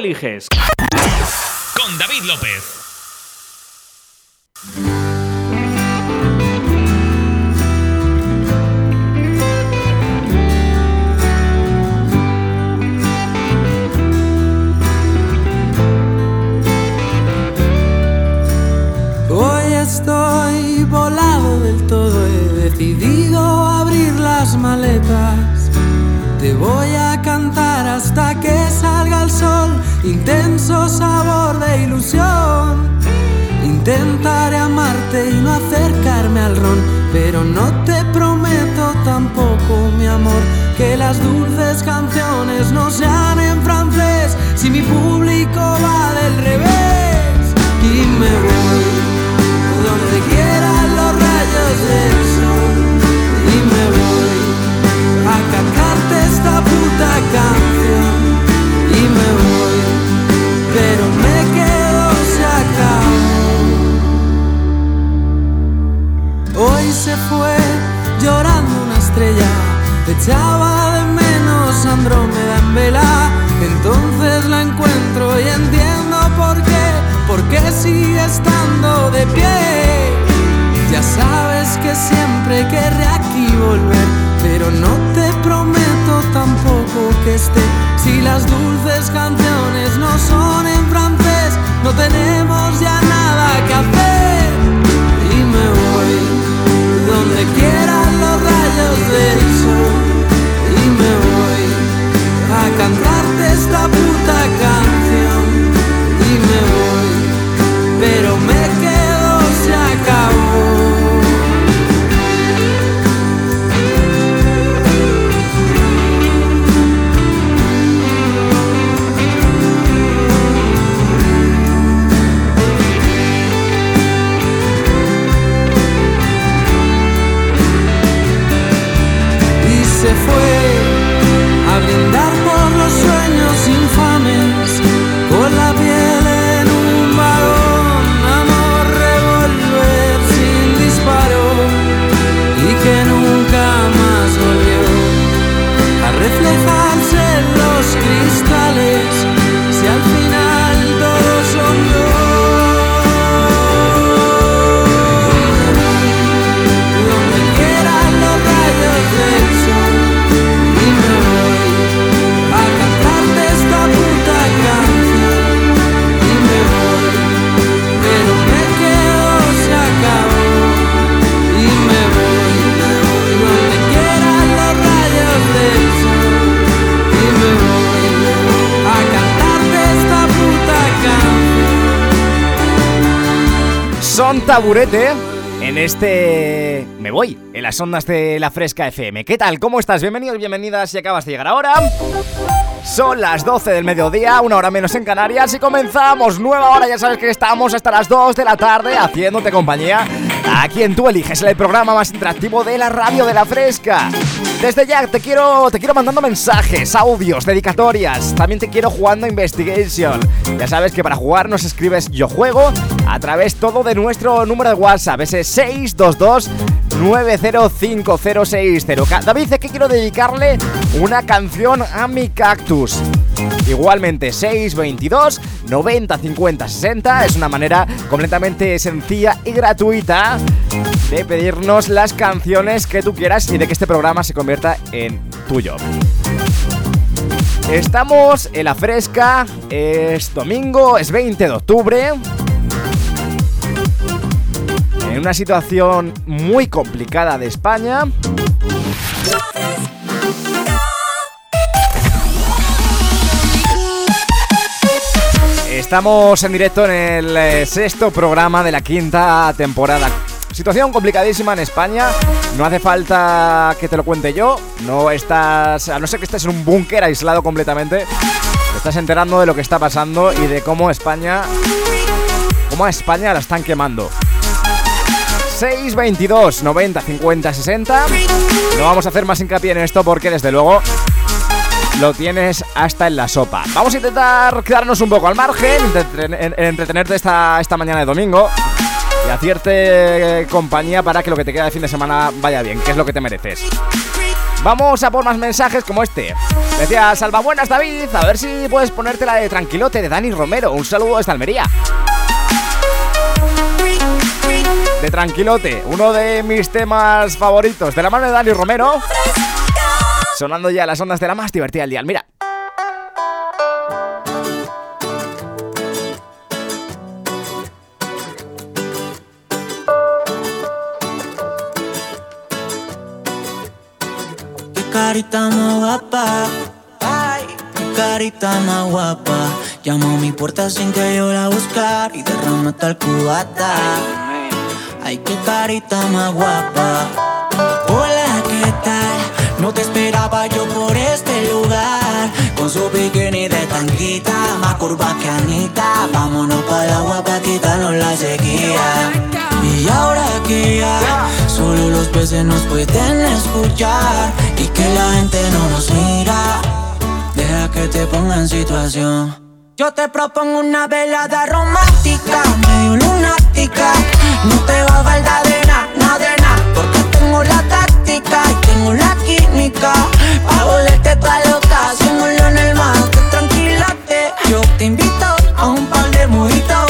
eliges. Con David López. Hoy estoy volado del todo, he decidido abrir las maletas. Te voy a cantar hasta intenso sabor de ilusión. Intentaré amarte y no acercarme al ron, pero no te prometo tampoco, mi amor, que las dulces canciones no sean en francés. Si mi público va del revés y me voy donde quieran los rayos del sol. Y me voy a cantarte esta puta canción se fue llorando una estrella, echaba de menos Andrómeda en vela, entonces la encuentro y entiendo por qué, porque sigue estando de pie. Ya sabes que siempre querré aquí volver, pero no te prometo tampoco que esté. Si las dulces canciones no son en francés, no tenemos ya nada que hacer. Donde quieran los rayos del sol. Y me voy a cantarte esta puta canción. Y me voy, pero taburete en este... Me voy, en las ondas de la Fresca FM. ¿Qué tal? ¿Cómo estás? Bienvenidos, bienvenidas si acabas de llegar ahora. Son las 12 del mediodía, una hora menos en Canarias y comenzamos nueva hora. Ya sabes que estamos hasta las 2 de la tarde haciéndote compañía a quien tú eliges, el programa más interactivo de la radio de la Fresca. Desde ya te quiero, te quiero mandando mensajes, audios, dedicatorias. También te quiero jugando Investigation. Ya sabes que para jugar nos escribes yo juego a través todo de nuestro número de WhatsApp, ese 622 905060. David dice que quiero dedicarle una canción a mi cactus. Igualmente 622 90 50 60 es una manera completamente sencilla y gratuita de pedirnos las canciones que tú quieras y de que este programa se convierta en tuyo. Estamos en la fresca, es domingo, es 20 de octubre. En una situación muy complicada de España. Estamos en directo en el eh, sexto programa de la quinta temporada. Situación complicadísima en España. No hace falta que te lo cuente yo. No estás. A no ser que estés en un búnker aislado completamente. Te estás enterando de lo que está pasando y de cómo España. cómo a España la están quemando. 622 90 50 60. No vamos a hacer más hincapié en esto porque desde luego lo tienes hasta en la sopa. Vamos a intentar quedarnos un poco al margen, entreten- en- en entretenerte esta, esta mañana de domingo y hacerte compañía para que lo que te queda de fin de semana vaya bien, que es lo que te mereces. Vamos a por más mensajes como este. Decía, salva buenas David, a ver si puedes ponerte la de Tranquilote de Dani Romero. Un saludo desde Almería. De Tranquilote, uno de mis temas favoritos, de la mano de Dani Romero. Sonando ya las ondas de la más divertida del día. Mira. carita más guapa. Ay, qué carita más guapa. Llamó a mi puerta sin que yo la buscar y derramó tal cubata. Ay, qué carita más guapa. Hola, ¿qué yo por este lugar. Con su bikini de tanquita, más curva que Anita. Vámonos para agua para quitarnos la sequía. Y ahora que ya solo los peces nos pueden escuchar y que la gente no nos mira, deja que te ponga en situación. Yo te propongo una velada romántica, medio lunática. No te va a faltar de nada, nada, porque tengo la táctica y tengo la química. Pa' volverte toda loca, haciéndolo en el mar, tranquilate. Yo te invito a un par de mojitos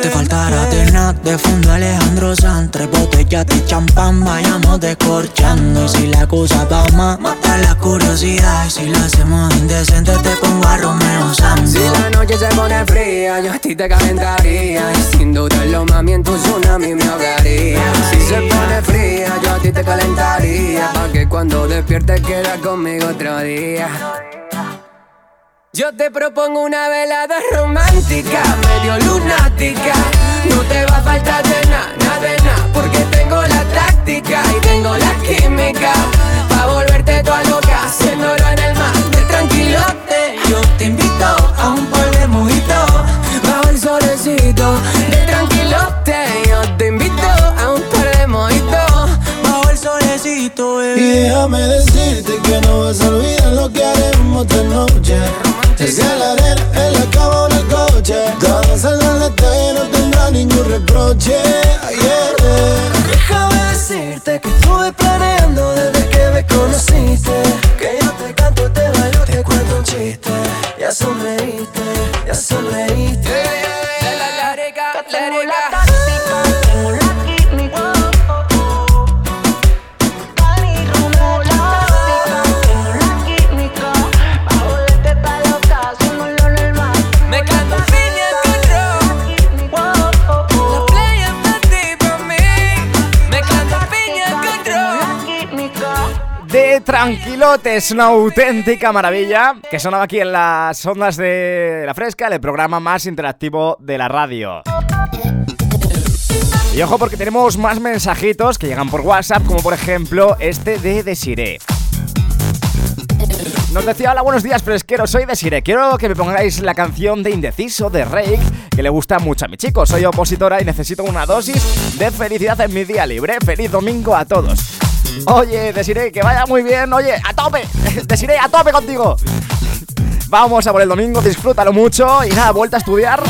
te faltará de nada, de fondo Alejandro Sanz, tres botellas de champán, vayamos descorchando. Y si la cosa va más, mata la curiosidad. Y si la hacemos indecente, te pongo a Romeo Santos. Si la noche se pone fría, yo a ti te calentaría. Y sin dudarlo, mami, en tu tsunami me ahogaría. Si se pone fría, yo a ti te calentaría. Pa' que cuando despiertes quieras conmigo otro día. Yo te propongo una velada romántica, medio lunática. No te va a faltar Es una auténtica maravilla que sonaba aquí en las ondas de La Fresca, el programa más interactivo de la radio. Y ojo porque tenemos más mensajitos que llegan por WhatsApp, como por ejemplo este de Desiree. Nos decía, hola, buenos días, fresqueros, soy Desiree. Quiero que me pongáis la canción de Indeciso de Rake, que le gusta mucho a mi chico. Soy opositora y necesito una dosis de felicidad en mi día libre. Feliz domingo a todos. Oye, Desiree, que vaya muy bien. Oye, a tope. Desiree, a tope contigo. Vamos a por el domingo, disfrútalo mucho y nada, vuelta a estudiar.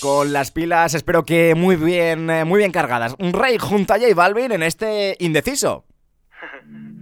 Con las pilas, espero que muy bien, eh, muy bien cargadas. Un rey junto a J Balvin en este indeciso.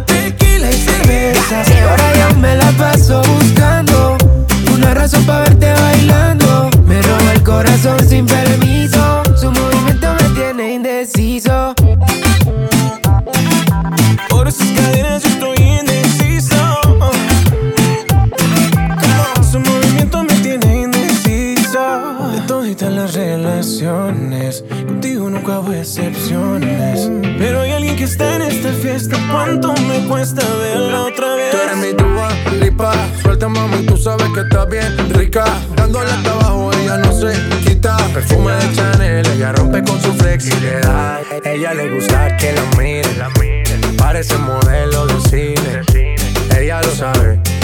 tequila y ahora yo me la paso buscando una razón para verte bailando. Me roba el corazón sin permiso. Su movimiento me tiene indeciso. Por esas cadenas relaciones, contigo nunca hubo excepciones. Pero hay alguien que está en esta fiesta. ¿Cuánto me cuesta verla otra vez? Tú eres mi tuba, lipa. Suelta, mami, tú sabes que estás bien rica. Dándole hasta abajo, ella no se quita. Perfume de Chanel, ella rompe con su flexibilidad. Ella le gusta que la miren. Parece modelo de cine. Ella lo sabe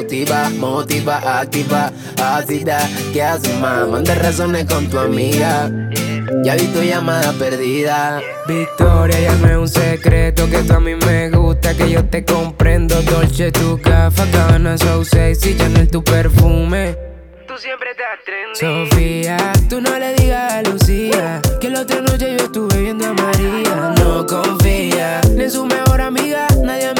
cautiva, motiva, activa, ácida. ¿Qué haces, más? Manda razones con tu amiga. Ya vi tu llamada perdida. Victoria, ya no es un secreto que tú a mí me gusta, que yo te comprendo. Dolce, tu gafa, Gabbana, so sexy, Chanel, tu perfume. Tú siempre estás trendy. Sofía, tú no le digas a Lucía que la otra noche yo estuve viendo a María. No confía ni en su mejor amiga, nadie me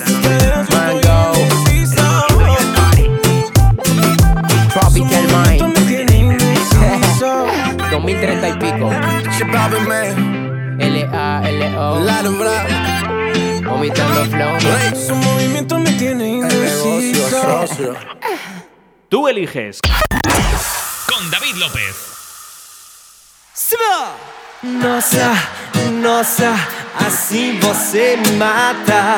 2030 y pico. L-A-L-O. Rap. Vomitando flow. Su movimiento me tiene indeciso. socio. Tú eliges. Con David López. Nossa, nossa, assim você me mata.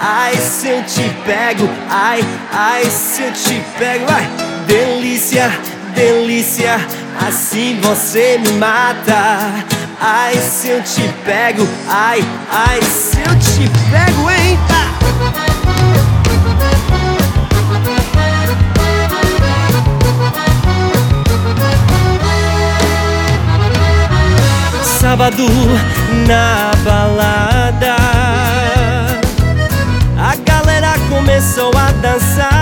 Ai, se eu te pego, ai, ai, se eu te pego, vai. Delícia, delícia, assim você me mata. Ai, se eu te pego, ai, ai, se eu te pego, hein? Sábado na balada A galera começou a dançar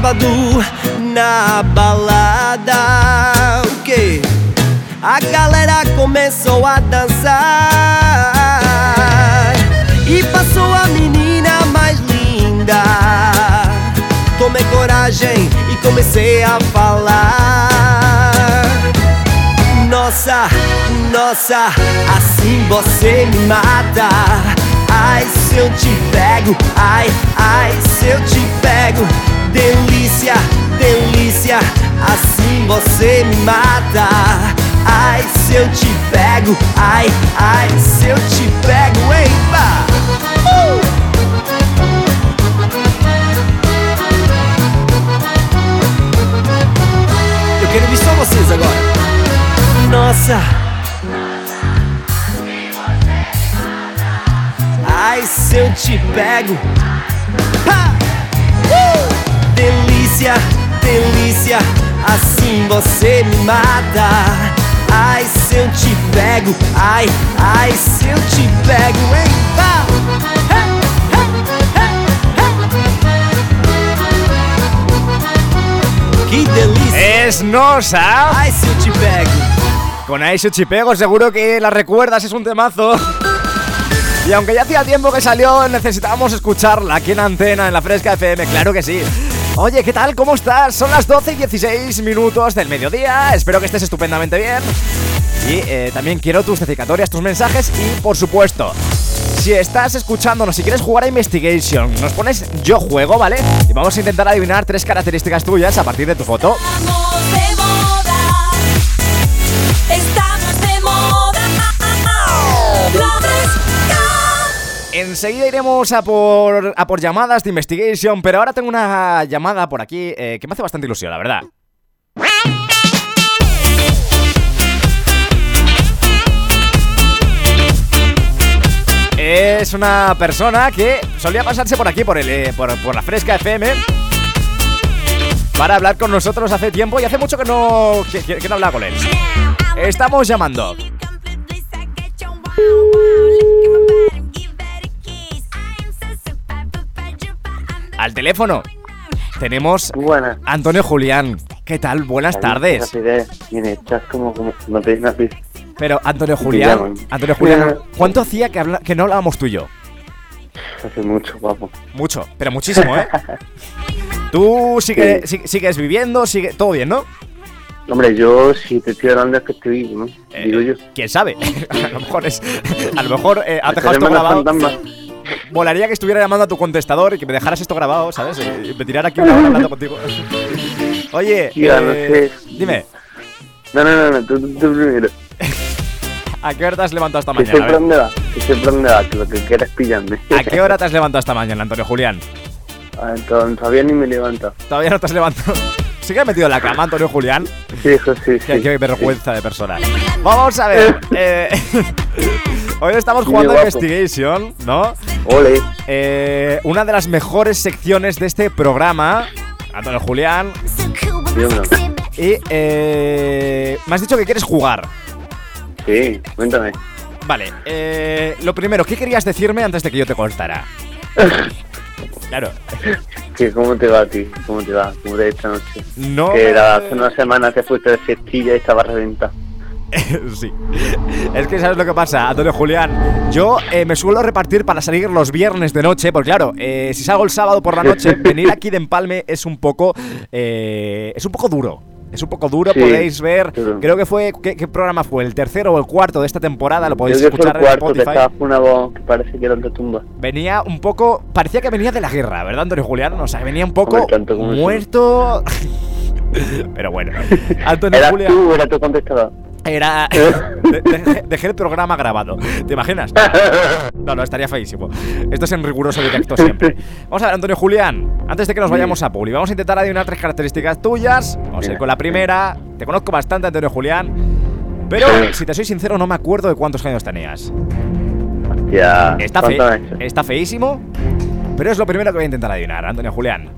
Sábado na balada. O que? A galera começou a dançar E passou a menina mais linda. Tomei coragem e comecei a falar. Nossa, nossa, assim você me mata. Ai, se eu te pego, ai, ai, se eu te pego Delícia, delícia, assim você me mata Ai, se eu te pego, ai, ai, se eu te pego, pá! Uh! Eu quero ver só vocês agora. Nossa! Ai, se eu te pego. Ha! Delícia, delícia, assim você me mata. Ai, se eu te pego, ai, ai, se eu te pego, hein? Delícia! Es Nosa. Ai, se eu te pego. Con Ai, se eu te pego, seguro que la recuerdas, es un temazo. Y aunque ya hacía tiempo que salió, necesitábamos escucharla aquí en Antena, en la Fresca FM, claro que sí. Oye, ¿qué tal? ¿Cómo estás? Son las 12 y 16 minutos del mediodía. Espero que estés estupendamente bien. Y eh, también quiero tus dedicatorias, tus mensajes y, por supuesto, si estás escuchándonos, si quieres jugar a Investigation, nos pones yo juego, ¿vale? Y vamos a intentar adivinar tres características tuyas a partir de tu foto. Enseguida iremos a por, a por llamadas de Investigation, pero ahora tengo una llamada por aquí eh, que me hace bastante ilusión, la verdad. Es una persona que solía pasarse por aquí, por, el, eh, por, la Fresca FM, para hablar con nosotros hace tiempo y hace mucho que no, que- que no hablaba con él. Estamos llamando. Al teléfono tenemos Buenas. Antonio Julián. ¿Qué tal? Buenas tardes. Estás como, como no te. Pero Antonio Julián. Antonio Julián. ¿cuánto hacía que, habla- que no hablábamos tú y yo? Hace mucho, guapo. Mucho, pero muchísimo, ¿eh? Tú sigue, si- sigues viviendo, sigue todo bien, ¿no? Hombre, yo si te estoy hablando es que estoy vivo, ¿no? Eh, Digo yo. ¿Quién sabe? a lo mejor es, a lo mejor eh, has dejado esto grabado. fantasmas. Volaría que estuviera llamando a tu contestador y que me dejaras esto grabado, ¿sabes? Y me tirara aquí una hora hablando contigo. Oye, Tía, no eh, sé. dime, No, no, no, no, tú, tú, tú primero. ¿a qué hora te has levantado esta Que mañana? va, que sé por dónde va, que lo que quieras pillarme. ¿A qué hora te has levantado esta mañana, Antonio Julián? Ah, entonces, todavía ni me levanto. Todavía no te has levantado. ¿Sigue metido en la cama, Antonio Julián? Sí, hijo, sí, Qué, sí. qué vergüenza de persona. Vamos a ver. eh, hoy estamos jugando a. Investigation, ¿no? Ole. Eh, una de las mejores secciones de este programa. Antonio Julián. Dímelo. Y eh, me has dicho que quieres jugar. Sí, cuéntame. Vale. eh, lo primero, ¿qué querías decirme antes de que yo te cortara? Claro. ¿Qué, ¿Cómo te va a ti? ¿Cómo te va? ¿Cómo te va esta noche? No. Que era hace una semana te fuiste de cestilla y estaba reventado. sí. Es que sabes lo que pasa, Antonio Julián. Yo eh, me suelo repartir para salir los viernes de noche, porque claro, eh, si salgo el sábado por la noche, venir aquí de empalme es un poco. eh, es un poco duro. Es un poco duro, Sí, podéis ver. Creo que fue. ¿qué, qué programa fue? ¿El tercero o el cuarto de esta temporada? Lo podéis Creo que fue escuchar el en cuarto, que Spotify. con una voz que parece que era. Venía un poco. Parecía que venía de la guerra, ¿verdad, Antonio Julián? O sea, venía un poco tanto muerto. Pero bueno, Antonio ¿Eras Julián. tú era tu contestador? Era. de- de- dejé el programa grabado. ¿Te imaginas? No, no, estaría feísimo. Esto es en riguroso directo siempre. Vamos a ver, Antonio Julián. Antes de que nos vayamos a Puli, vamos a intentar adivinar tres características tuyas. Vamos a ir con la primera. Te conozco bastante, Antonio Julián. Pero, si te soy sincero, no me acuerdo de cuántos años tenías. Ya. Está, fe- está feísimo. Pero es lo primero que voy a intentar adivinar, Antonio Julián.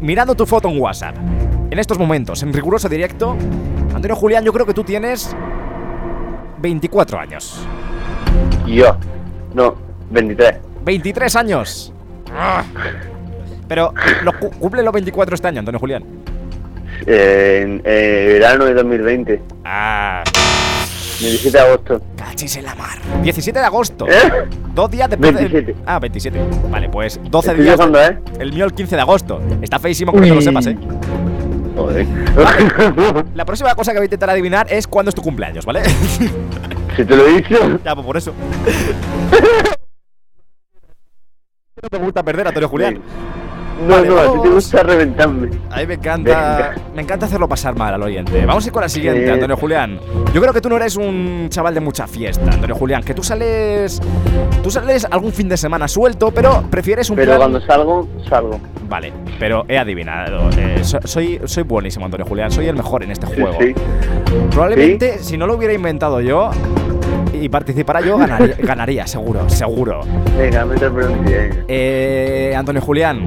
Mirando tu foto en WhatsApp, en estos momentos, en riguroso directo, Antonio Julián, yo creo que tú tienes 24 años. Yo. No, 23. 23 años. Ah. Pero lo, cu- cumple los 24 este año, Antonio Julián. Eh, en eh, verano de 2020. Ah, 17 de agosto. cachis en la mar. 17 de agosto. ¿Eh? Dos días después del- 27. Ah, 27. Vale, pues 12 Estoy días. viajando, ¿eh? El mío el 15 de agosto. Está feísimo que no te lo sepas, ¿eh? Joder. La próxima cosa que voy a intentar adivinar es cuándo es tu cumpleaños, ¿vale? si te lo he dicho. ya, pues por eso. no te gusta perder, Antonio Julián. No, Vale, no, a ti te gusta reventarme. A mí me encanta, Venga. me encanta hacerlo pasar mal al oyente. Vamos a ir con la siguiente. Antonio Julián. Yo creo que tú no eres un chaval de mucha fiesta, Antonio Julián. Que tú sales, tú sales algún fin de semana suelto, pero prefieres un Pero plan- cuando salgo, salgo. Vale, pero he adivinado. Eh, so- soy, soy buenísimo, Antonio Julián. Soy el mejor en este juego. sí. Probablemente, si no lo hubiera inventado yo y participara yo, ganaría, ganaría seguro, seguro. Venga, bronce. venga. Eh, Antonio Julián,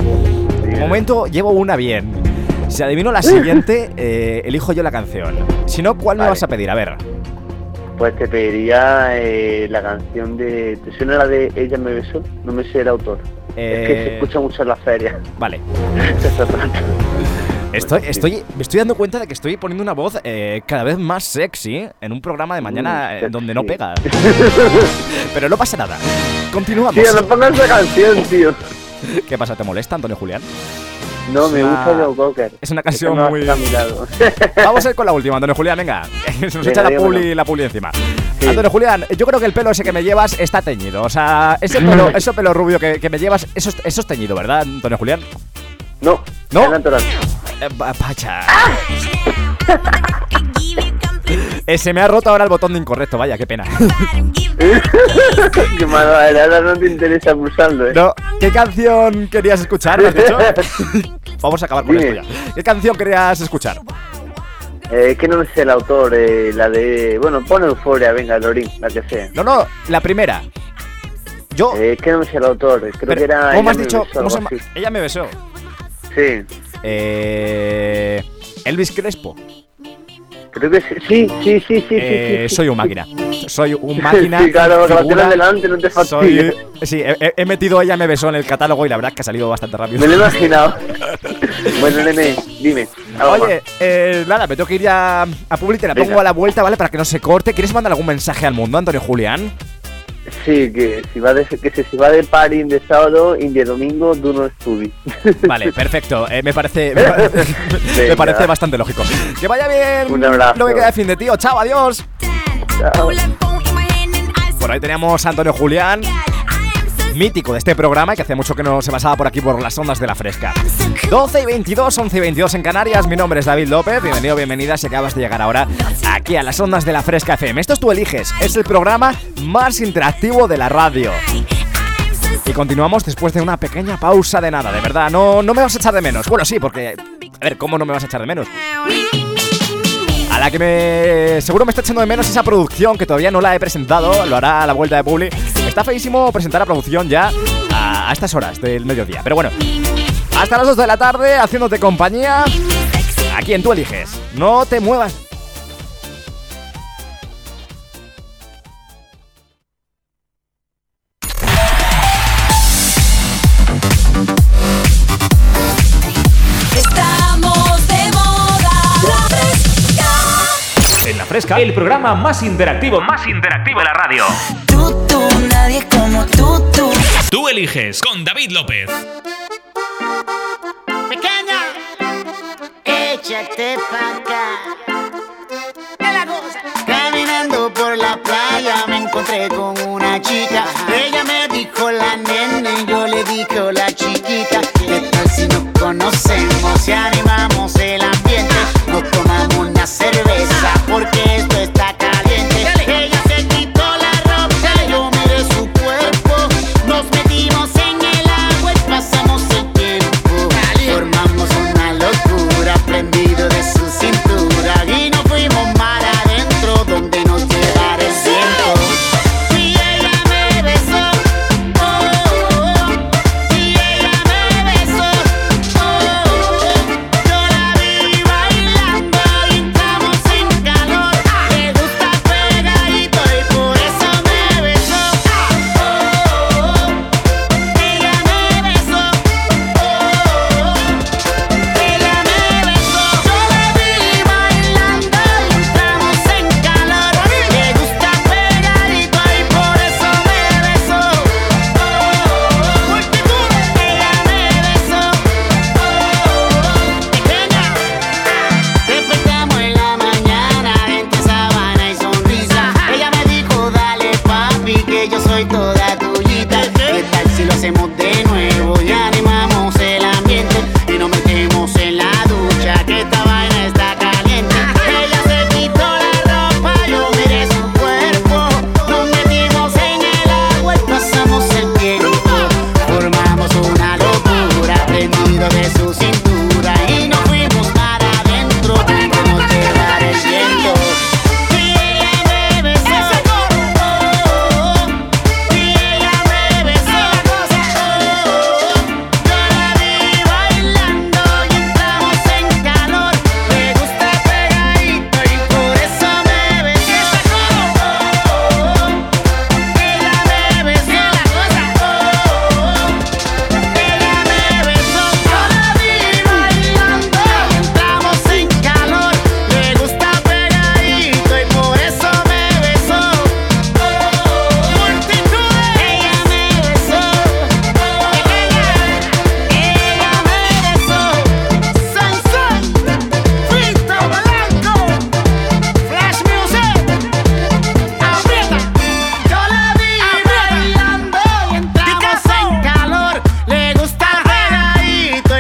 de momento llevo una bien. Si adivino la siguiente, eh, elijo yo la canción. Si no, ¿cuál me Vale. vas a pedir? A ver. Pues te pediría eh, la canción de... ¿Te suena la de Ella me besó? No me sé el autor. Es que Eh, se escucha mucho en la feria. Vale. Estoy, estoy, me estoy dando cuenta de que estoy poniendo una voz eh, cada vez más sexy en un programa de mañana Mm, eh, donde no pega. Pero no pasa nada. Continuamos. Tío, no pongas esa canción, tío. ¿Qué pasa? ¿Te molesta, Antonio Julián? No, me una- gusta Joe Cocker. Es una canción muy... Vamos a ir con la última, Antonio Julián, venga. Se nos Venga, echa la puli, la puli encima. Sí. Antonio Julián, yo creo que el pelo ese que me llevas está teñido. O sea, ese pelo, ese pelo rubio que, que me llevas, eso, es- eso es teñido, ¿verdad, Antonio Julián? No, ¿No? es natural. Eh, Pacha. Eh, se me ha roto ahora el botón de incorrecto, vaya, qué pena. Qué malo, ahora no te interesa pulsarlo, ¿eh? No, ¿qué canción querías escuchar? ¿Me has dicho? Vamos a acabar con Dime. esto ya. ¿Qué canción querías escuchar? Eh, que no sé el autor, eh, la de... Bueno, pon Euforia, venga, Lorín, la que sea. No, no, la primera. Yo. Eh, que no sé el autor, creo pero, que era... ¿Cómo has dicho? besó, ¿Cómo se algo llama? así. Ella me besó. Sí, Eh, Elvis Crespo. Creo que sí, sí, sí, sí, sí, Eh, sí, soy un máquina. Soy un máquina. Sí, claro, la figura. tienes delante, no te Soy, sí, he, he- metido ella me besó en el catálogo y la verdad es que ha salido bastante rápido. Me lo he imaginado. bueno, nene, dime. Oye, eh, nada, me tengo que ir ya a Publi, te la Venga. pongo a la vuelta, ¿vale? Para que no se corte. ¿Quieres mandar algún mensaje al mundo, Antonio Julián? Sí, que si va de, que si va de party de sábado y de domingo, tú no. Vale, perfecto. eh, me parece, me, parece- me Venga. parece bastante lógico. Que vaya bien. Un abrazo. Lo que queda de fin de tío. Chao, adiós. Chao. Por ahí teníamos a Antonio Julián, mítico de este programa que hace mucho que no se pasaba por aquí por las ondas de la fresca. 12 y 22, 11 y 22 en Canarias. Mi nombre es David López. Bienvenido, bienvenida si acabas de llegar ahora aquí a las ondas de la fresca FM. Esto es Tú Eliges. Es el programa más interactivo de la radio. Y continuamos después de una pequeña pausa de nada, de verdad. No, no me vas a echar de menos. Bueno, sí, porque. A ver, ¿cómo no me vas a echar de menos? A la que me. Seguro me está echando de menos esa producción que todavía no la he presentado. Lo hará a la vuelta de Publi. Está feísimo presentar la producción ya a, a estas horas del mediodía. Pero bueno, hasta las 2 de la tarde haciéndote compañía. Aquí en Tú Eliges. No te muevas. Fresca. El programa más interactivo, más interactivo de la radio. Tú, tú, nadie como tú, tú. Tú eliges con David López. Pequeña, échate pa' acá. La. Caminando por la playa me encontré con una chica. Ella me dijo la nene, yo le dije la chiquita. ¿Qué tal si nos conocemos y animamos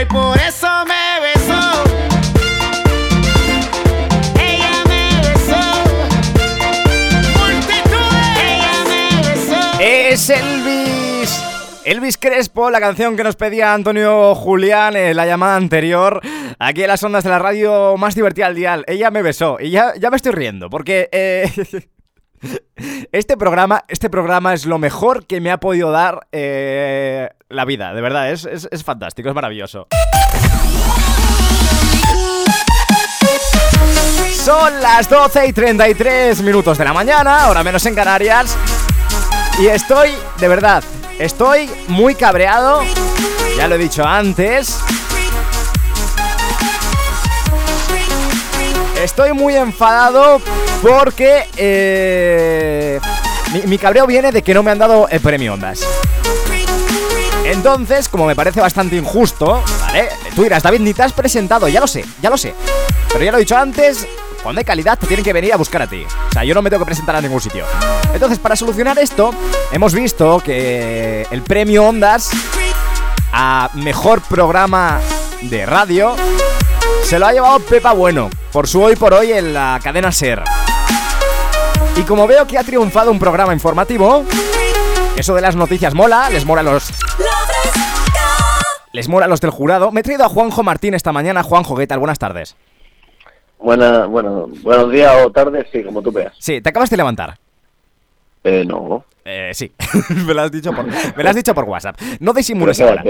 y por eso me besó. Ella me besó. Ella me besó. Es Elvis. Elvis Crespo, la canción que nos pedía Antonio Julián en la llamada anterior, aquí en las ondas de la radio más divertida al dial. Ella me besó y ya, ya me estoy riendo porque eh, este programa, este programa es lo mejor que me ha podido dar eh, la vida, de verdad, es, es- es fantástico, es maravilloso. Son las 12 y 33 minutos de la mañana, ahora menos en Canarias. Y estoy, de verdad, estoy muy cabreado. Ya lo he dicho antes. Estoy muy enfadado porque eh, mi, cabreo viene de que no me han dado el premio Ondas. Entonces, como me parece bastante injusto, ¿vale? Tú dirás, David, ni te has presentado, ya lo sé, ya lo sé. Pero ya lo he dicho antes, cuando hay calidad te tienen que venir a buscar a ti. O sea, yo no me tengo que presentar a ningún sitio. Entonces, para solucionar esto, hemos visto que el premio Ondas a mejor programa de radio se lo ha llevado Pepa Bueno, por su hoy por hoy en la cadena Ser. Y como veo que ha triunfado un programa informativo, eso de las noticias mola, les mola los les mola los del jurado. Me he traído a Juanjo Martín esta mañana. Juanjo, ¿qué tal? Buenas tardes. Buena, bueno, buenos días o tardes, sí, como tú veas. Sí, te acabas de levantar. Eh, no. Eh, sí, me lo has dicho por, me lo has dicho por WhatsApp. No disimules ahora.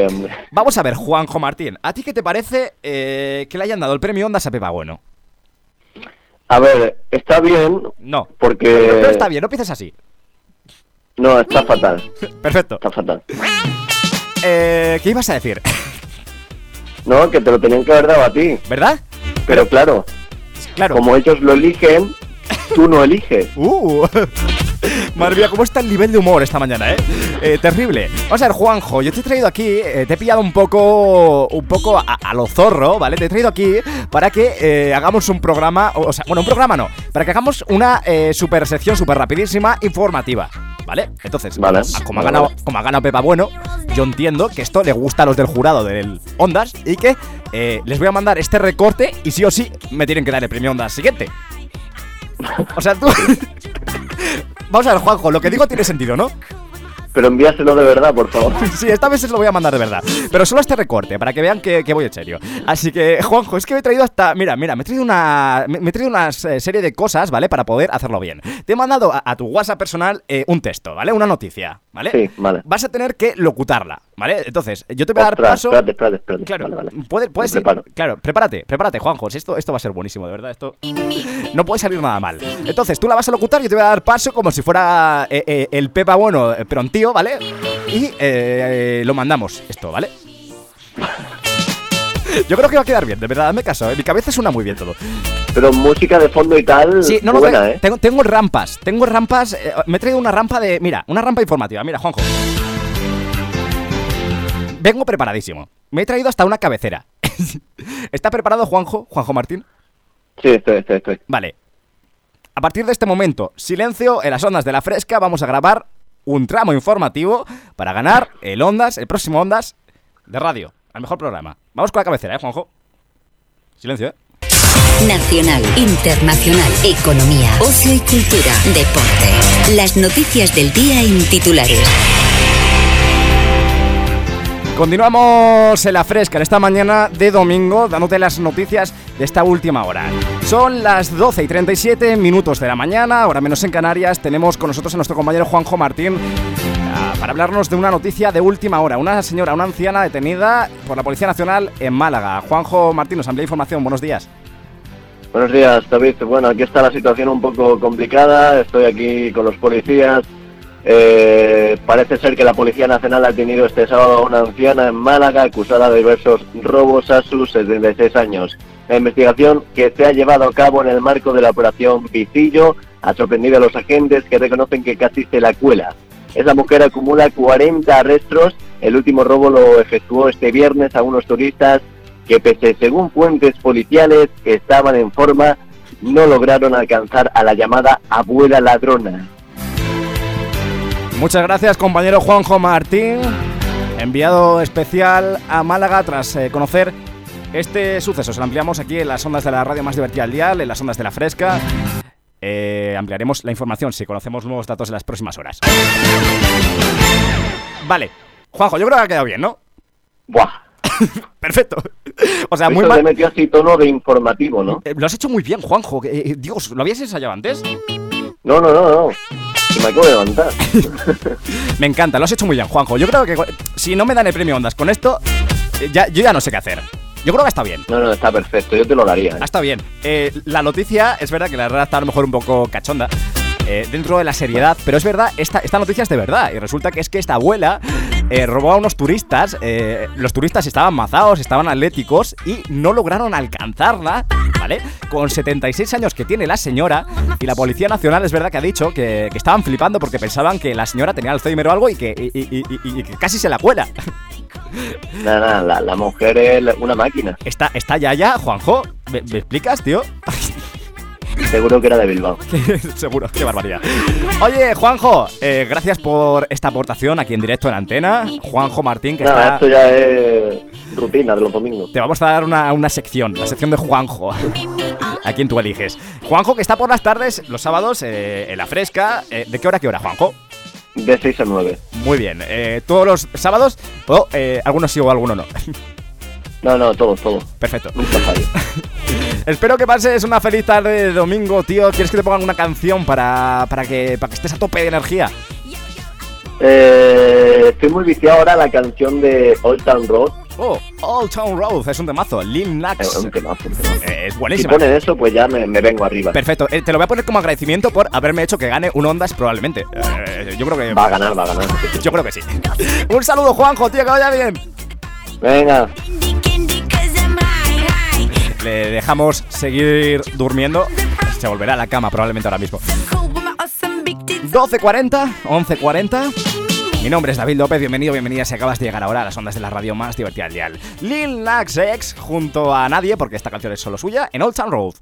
Vamos a ver, Juanjo Martín, ¿a ti qué te parece eh, que le hayan dado el premio Ondas a Pepa Bueno? A ver, está bien No, porque... no está bien, no empieces así. No, está fatal. Perfecto. Está fatal. Eh, ¿Qué ibas a decir? No, que te lo tenían que haber dado a ti. ¿Verdad? Pero claro, Claro. como ellos lo eligen, tú no eliges. Uh. Madre mía, ¿cómo está el nivel de humor esta mañana, eh? Eh, terrible. Vamos a ver, Juanjo, yo te he traído aquí, eh, te he pillado un poco, un poco a, a lo zorro, ¿vale? Te he traído aquí para que eh, hagamos un programa, o, o sea, bueno, un programa no, para que hagamos una eh, super sección súper rapidísima, informativa, ¿vale? Entonces, Vale, como, ha ganado, como ha ganado Pepa Bueno, yo entiendo que esto le gusta a los del jurado del Ondas y que eh, les voy a mandar este recorte y sí o sí me tienen que dar el premio Ondas siguiente. O sea, tú... Vamos a ver, Juanjo, lo que digo tiene sentido, ¿no? Pero envíaselo de verdad, por favor. Sí, esta vez se lo voy a mandar de verdad. Pero solo este recorte, para que vean que, que voy en serio. Así que, Juanjo, es que me he traído hasta. Mira, mira, me he traído una. Me, me he traído una eh, serie de cosas, ¿vale? Para poder hacerlo bien. Te he mandado a, a tu WhatsApp personal eh, un texto, ¿vale? Una noticia, ¿vale? Sí, vale. Vas a tener que locutarla, ¿vale? Entonces, yo te voy a dar Ostras, paso. espérate, espérate, espérate. Claro, Vale, vale. puede- puedes ir- claro, prepárate, prepárate, Juanjo. Esto, esto va a ser buenísimo, de verdad. Esto no puede salir nada mal. Entonces, tú la vas a locutar y yo te voy a dar paso como si fuera eh, eh, el Pepa Bueno, eh, pero un tío, ¿vale? Y eh, lo mandamos, esto, ¿vale? Yo creo que va a quedar bien, de verdad, hazme caso. En mi cabeza suena muy bien todo. Pero música de fondo y tal, Sí, no, no, buena, tengo, ¿eh? tengo, tengo rampas. Tengo rampas. eh, me he traído una rampa de. Mira, una rampa informativa. Mira, Juanjo. Vengo preparadísimo. Me he traído hasta una cabecera. ¿Está preparado, Juanjo? Juanjo Martín. Sí, estoy, estoy, estoy. Vale. A partir de este momento, silencio en las ondas de la fresca. Vamos a grabar un tramo informativo para ganar el Ondas, el próximo Ondas de radio. Al mejor programa. Vamos con la cabecera, ¿eh, Juanjo? Silencio, ¿eh? Nacional, internacional, economía, ocio y cultura, deporte. Las noticias del día en titulares. Continuamos en la fresca en esta mañana de domingo, dándote las noticias de esta última hora. Son las 12 y 37 minutos de la mañana, ahora menos en Canarias. Tenemos con nosotros a nuestro compañero Juanjo Martín para hablarnos de una noticia de última hora. Una señora, una anciana detenida por la Policía Nacional en Málaga. Juanjo Martín nos envía información. Buenos días. Buenos días, David. Bueno, aquí está la situación un poco complicada. Estoy aquí con los policías. Eh, parece ser que la Policía Nacional ha detenido este sábado a una anciana en Málaga acusada de diversos robos a sus 76 años. La investigación que se ha llevado a cabo en el marco de la operación Picillo ha sorprendido a los agentes que reconocen que casi se la cuela. Esa mujer acumula 40 arrestos. El último robo lo efectuó este viernes a unos turistas que pese según fuentes policiales que estaban en forma, no lograron alcanzar a la llamada abuela ladrona. Muchas gracias, compañero Juanjo Martín. enviado especial a Málaga tras eh, conocer este suceso. Se lo ampliamos aquí en las ondas de la radio más divertida al dial, en las ondas de la fresca. Eh, ampliaremos la información si conocemos nuevos datos en las próximas horas. Vale, Juanjo, yo creo que ha quedado bien, ¿no? Buah. Perfecto. O sea, muy Eso le mal. metió así tono de informativo, ¿no? Eh, Lo has hecho muy bien, Juanjo. Eh, eh, Dios, ¿lo habías ensayado antes? No, no, no, no. Me acabo de levantar. Me encanta, lo has hecho muy bien, Juanjo. Yo creo que si no me dan el premio Ondas con esto, ya, yo ya no sé qué hacer. Yo creo que está bien. No, no, está perfecto. Yo te lo daría. ¿eh? Está bien. Eh, la noticia es verdad que la verdad está a lo mejor un poco cachonda. eh, dentro de la seriedad, pero es verdad, esta, esta noticia es de verdad. Y resulta que es que esta abuela eh, robó a unos turistas. eh, los turistas estaban mazados, estaban atléticos y no lograron alcanzarla, ¿vale? Con 76 años que tiene la señora. Y la Policía Nacional es verdad que ha dicho que, que estaban flipando porque pensaban que la señora tenía Alzheimer o algo y que, y- y- y- y que casi se la cuela. Nada, nada, la, la mujer es una máquina. Está, está ya ya, Juanjo. ¿Me, me explicas, tío? Seguro que era de Bilbao. Seguro, qué barbaridad. Oye, Juanjo, eh, gracias por esta aportación aquí en directo en antena. Juanjo Martín, que Nada, está. esto ya es rutina de los domingos. Te vamos a dar una, una sección, la sección de Juanjo. A quien tú eliges. Juanjo, que está por las tardes, los sábados, eh, en la fresca. Eh, ¿De qué hora a qué hora, Juanjo? De 6 a 9. Muy bien. eh, ¿Todos los sábados? O eh, algunos sí o algunos no. No, no, todo, todo. Perfecto. Nunca fallo. Espero que pases una feliz tarde de domingo, tío. ¿Quieres que te pongan una canción para, para, que, para que estés a tope de energía? Eh, estoy muy viciado ahora a la canción de Old Town Road. Oh, Old Town Road, es un temazo. Lil Nas. Es un temazo, un temazo. Eh, es Si buenísima. ponen eso, pues ya me, me vengo arriba. Perfecto, eh, te lo voy a poner como agradecimiento por haberme hecho que gane un Ondas probablemente. Eh, yo creo que. Va a ganar, va a ganar. Yo creo que sí. un saludo, Juanjo, tío, que vaya bien. Venga. Le dejamos seguir durmiendo. Se volverá a la cama probablemente ahora mismo. 12.40, 11.40. Mi nombre es David López, bienvenido, bienvenida si acabas de llegar ahora a las ondas de la radio más divertida del dial. Lil Nas X junto a nadie, porque esta canción es solo suya, en Old Town Road.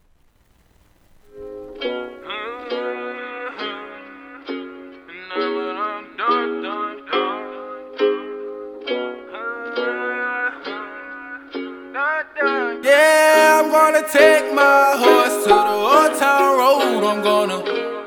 Yeah, I'm gonna take my horse to the old town road.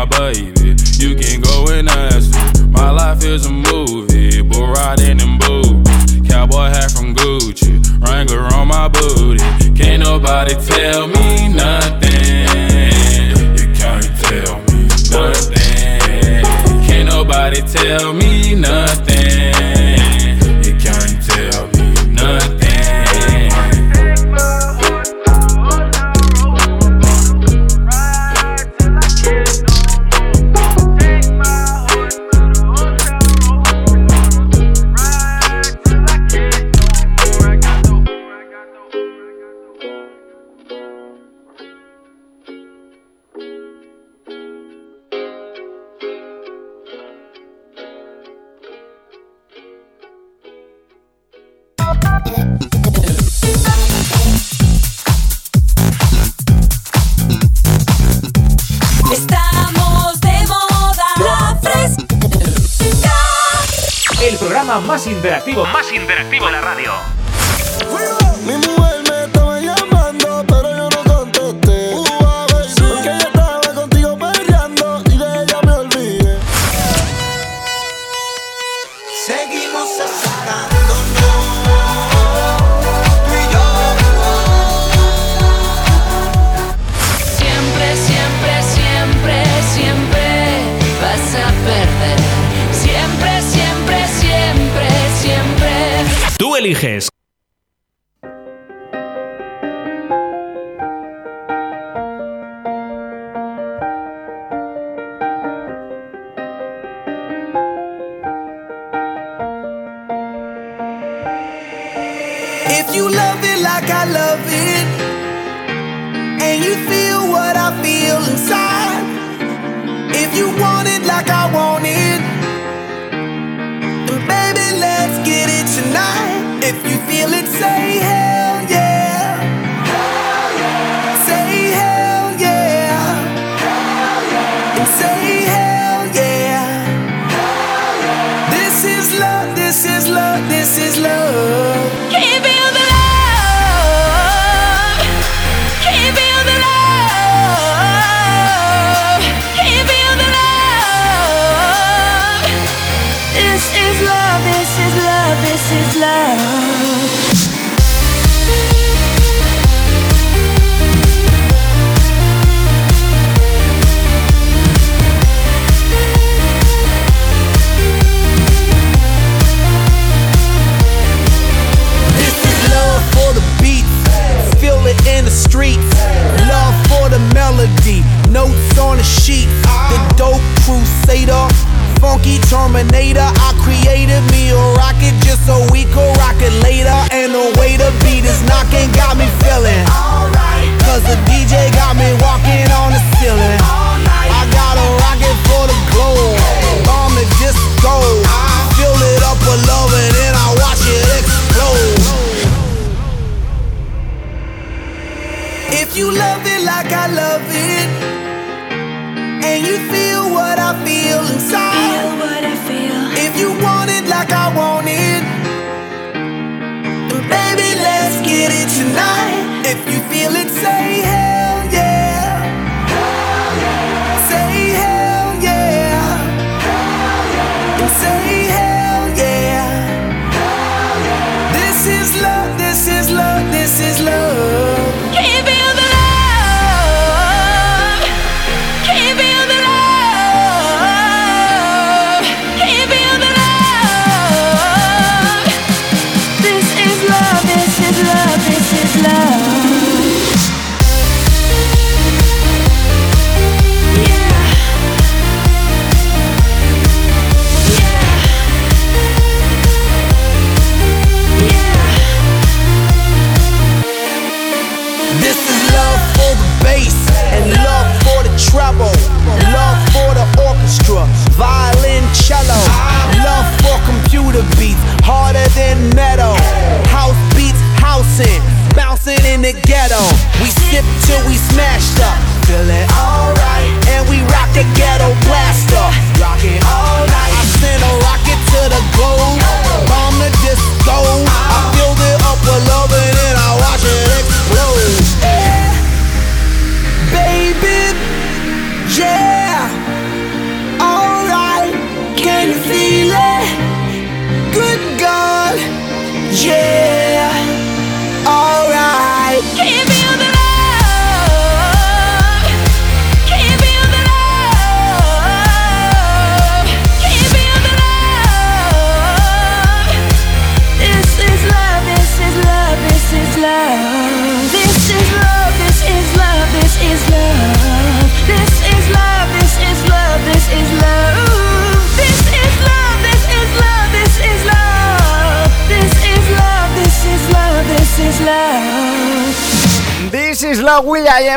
My baby, you can go and ask her. My life is a movie, bull riding in boots. Cowboy hat from Gucci, Wrangler on my booty. Can't nobody tell me nothing. You can't tell me nothing. Can't nobody tell me nothing. Interactivo, like I love it. And you feel what I feel inside. If you want it like I want it. Then baby, let's get it tonight. If you feel it, say hell yeah. Hell yeah. Say hell yeah. Hell yeah. Say hell yeah. Hell yeah. This is love, this is love, this is love. Give it streets. Love for the melody, notes on the sheet. The dope crusader, funky terminator. I created me a rocket just so we could rock it later. And the way the beat is knocking got me feeling. Cause the DJ got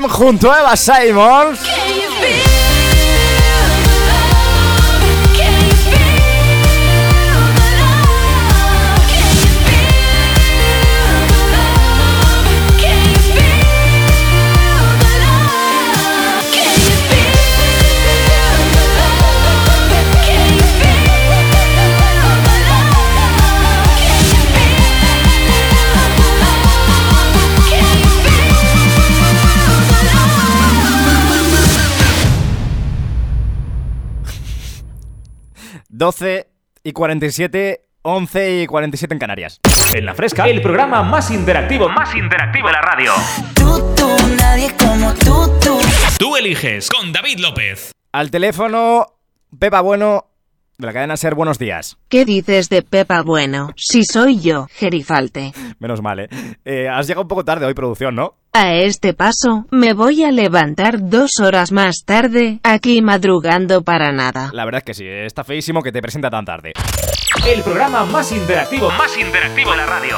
Junto a Eva Simons. ...12 y 47, 11 y 47 en Canarias. En la fresca, el programa más interactivo, más interactivo de la radio. Tú, nadie como tú, tú. Tú eliges con David López. Al teléfono, Pepa Bueno, de la cadena Ser, buenos días. ¿Qué dices de Pepa Bueno? Si soy yo, Gerifalte. Menos mal, ¿eh? Eh, Has llegado un poco tarde hoy, producción, ¿no? A este paso, me voy a levantar dos horas más tarde, aquí madrugando para nada. La verdad es que sí, está feísimo que te presenta tan tarde. El programa más interactivo, más interactivo de la radio.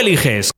eliges.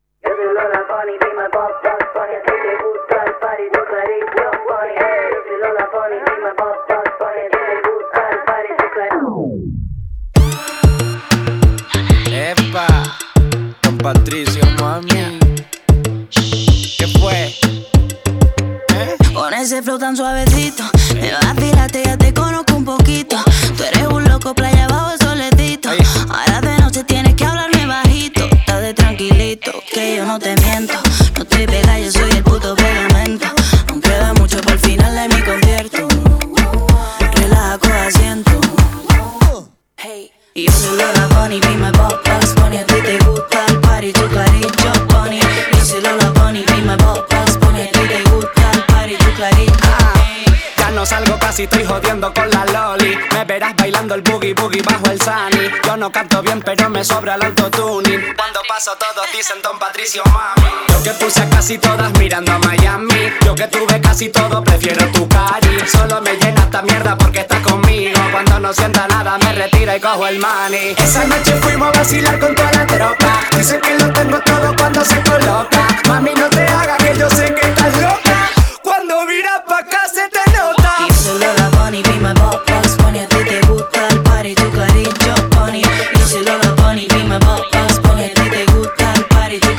Dicen Don Patricio, mami. Yo que puse a casi todas mirando a Miami. Yo que tuve casi todo, prefiero tu cari. Solo me llena esta mierda porque estás conmigo. Cuando no sienta nada, me retiro y cojo el money. Esa noche fuimos a vacilar con toda la tropa. Dice que lo tengo todo cuando se coloca. Mami, no te hagas que yo sé que estás loca.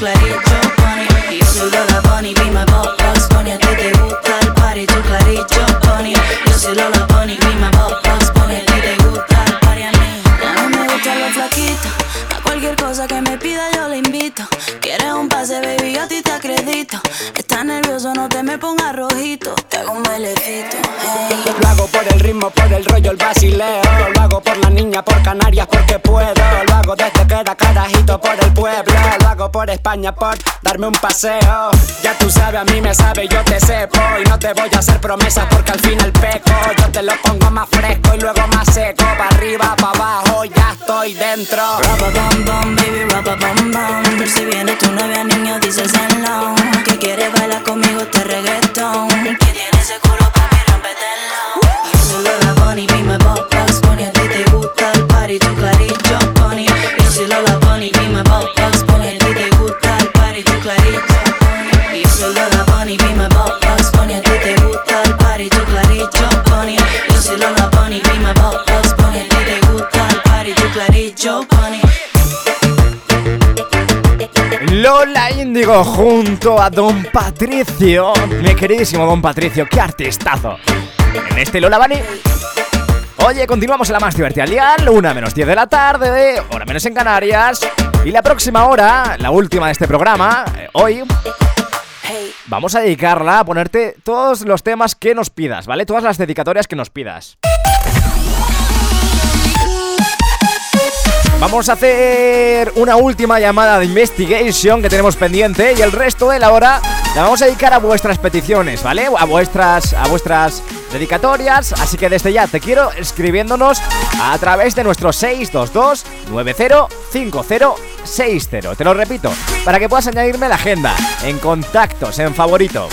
El España, por darme un paseo. Ya tú sabes, a mí me sabe, yo te sepo. Y no te voy a hacer promesas porque al final peco. Yo te lo pongo más fresco y luego más seco. Pa' arriba, pa' abajo, ya estoy dentro. Bam bam, baby, bam bam. Si viene tu novia, niño, dices hello. Que quieres bailar conmigo este reggaetón. Que tiene ese culo pa' mí, rompetelo. Soy Lola Bunny, boss, boss bunny. A ti te gusta el party, tu clarito, bunny. Yo soy Lola Bunny, boss bunny. Lola Índigo junto a Don Patricio. Mi queridísimo Don Patricio, qué artistazo. En este Lola Bunny. Oye, continuamos en la más divertida al una menos 10 de la tarde, hora menos en Canarias. Y la próxima hora, la última de este programa, eh, hoy, vamos a dedicarla a ponerte todos los temas que nos pidas, ¿vale? Todas las dedicatorias que nos pidas. Vamos a hacer una última llamada de investigation que tenemos pendiente y el resto de la hora la vamos a dedicar a vuestras peticiones, ¿vale? A vuestras, a vuestras dedicatorias, así que desde ya te quiero escribiéndonos a través de nuestro 622 905060. Te lo repito, para que puedas añadirme la agenda, en contactos, en favorito.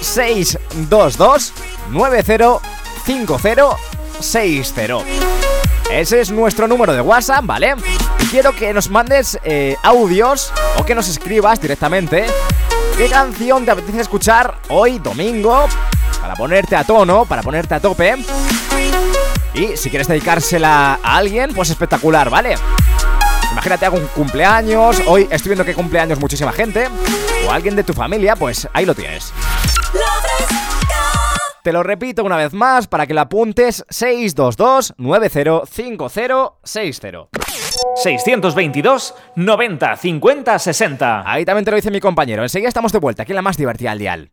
622 905060. Ese es nuestro número de WhatsApp, ¿vale? Quiero que nos mandes eh, audios o que nos escribas directamente qué canción te apetece escuchar hoy domingo para ponerte a tono, para ponerte a tope. Y si quieres dedicársela a alguien, pues espectacular, ¿vale? Imagínate algún cumpleaños, hoy estoy viendo que cumpleaños muchísima gente, o alguien de tu familia, pues ahí lo tienes. Te lo repito una vez más para que lo apuntes 622 905060. 622 90 50 60. Ahí también te lo dice mi compañero. Enseguida estamos de vuelta aquí en la más divertida al dial.